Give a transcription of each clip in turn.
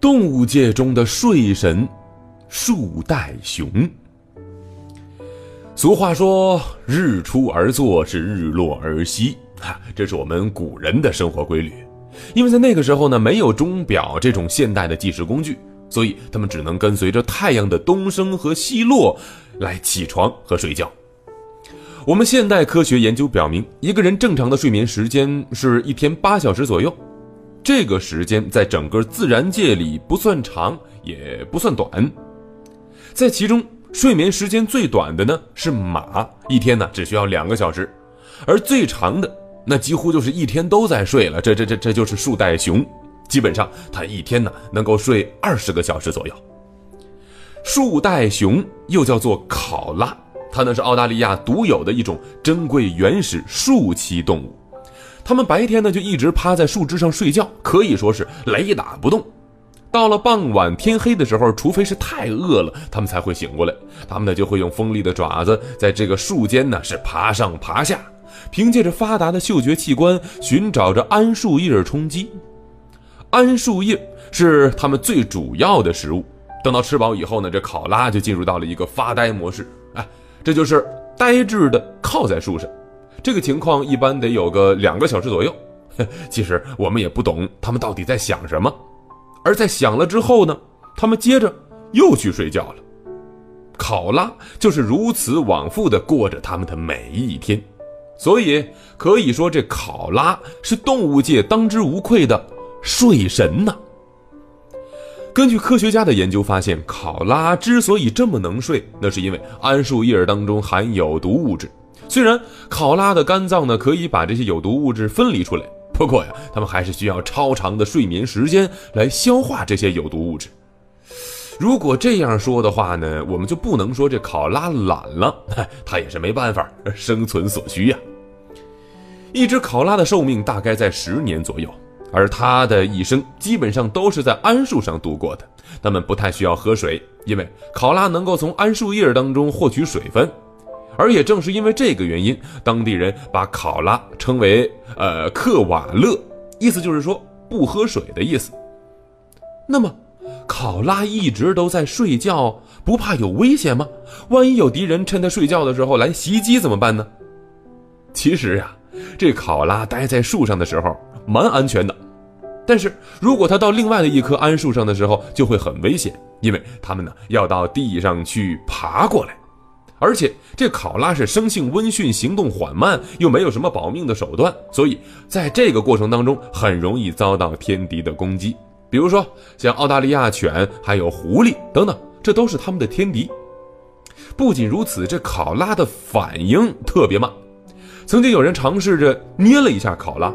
动物界中的睡神——树袋熊。俗话说：“日出而作，是日落而息。”哈，这是我们古人的生活规律。因为在那个时候呢，没有钟表这种现代的计时工具，所以他们只能跟随着太阳的东升和西落来起床和睡觉。我们现代科学研究表明，一个人正常的睡眠时间是一天八小时左右。这个时间在整个自然界里不算长，也不算短。在其中，睡眠时间最短的呢是马，一天呢只需要两个小时，而最长的。那几乎就是一天都在睡了，这这这这就是树袋熊，基本上它一天呢能够睡二十个小时左右。树袋熊又叫做考拉，它呢是澳大利亚独有的一种珍贵原始树栖动物。它们白天呢就一直趴在树枝上睡觉，可以说是雷打不动。到了傍晚天黑的时候，除非是太饿了，它们才会醒过来。它们呢就会用锋利的爪子在这个树间呢是爬上爬下。凭借着发达的嗅觉器官，寻找着桉树叶充饥。桉树叶是它们最主要的食物。等到吃饱以后呢，这考拉就进入到了一个发呆模式。哎，这就是呆滞的靠在树上。这个情况一般得有个两个小时左右。其实我们也不懂他们到底在想什么。而在想了之后呢，他们接着又去睡觉了。考拉就是如此往复地过着他们的每一天。所以可以说，这考拉是动物界当之无愧的睡神呐。根据科学家的研究发现，考拉之所以这么能睡，那是因为桉树叶当中含有毒物质。虽然考拉的肝脏呢可以把这些有毒物质分离出来，不过呀，它们还是需要超长的睡眠时间来消化这些有毒物质。如果这样说的话呢，我们就不能说这考拉懒了，它也是没办法，生存所需呀。一只考拉的寿命大概在十年左右，而它的一生基本上都是在桉树上度过的。它们不太需要喝水，因为考拉能够从桉树叶当中获取水分。而也正是因为这个原因，当地人把考拉称为“呃克瓦勒”，意思就是说不喝水的意思。那么。考拉一直都在睡觉，不怕有危险吗？万一有敌人趁他睡觉的时候来袭击怎么办呢？其实呀，这考拉待在树上的时候蛮安全的，但是如果他到另外的一棵桉树上的时候，就会很危险，因为他们呢要到地上去爬过来，而且这考拉是生性温驯，行动缓慢，又没有什么保命的手段，所以在这个过程当中很容易遭到天敌的攻击。比如说，像澳大利亚犬、还有狐狸等等，这都是他们的天敌。不仅如此，这考拉的反应特别慢。曾经有人尝试着捏了一下考拉，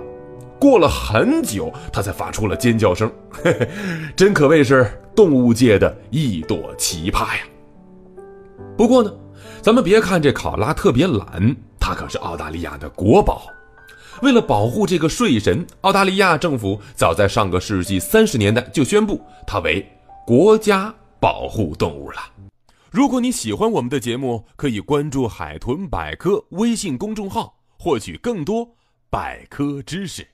过了很久，它才发出了尖叫声。嘿嘿，真可谓是动物界的一朵奇葩呀。不过呢，咱们别看这考拉特别懒，它可是澳大利亚的国宝。为了保护这个睡神，澳大利亚政府早在上个世纪三十年代就宣布它为国家保护动物了。如果你喜欢我们的节目，可以关注“海豚百科”微信公众号，获取更多百科知识。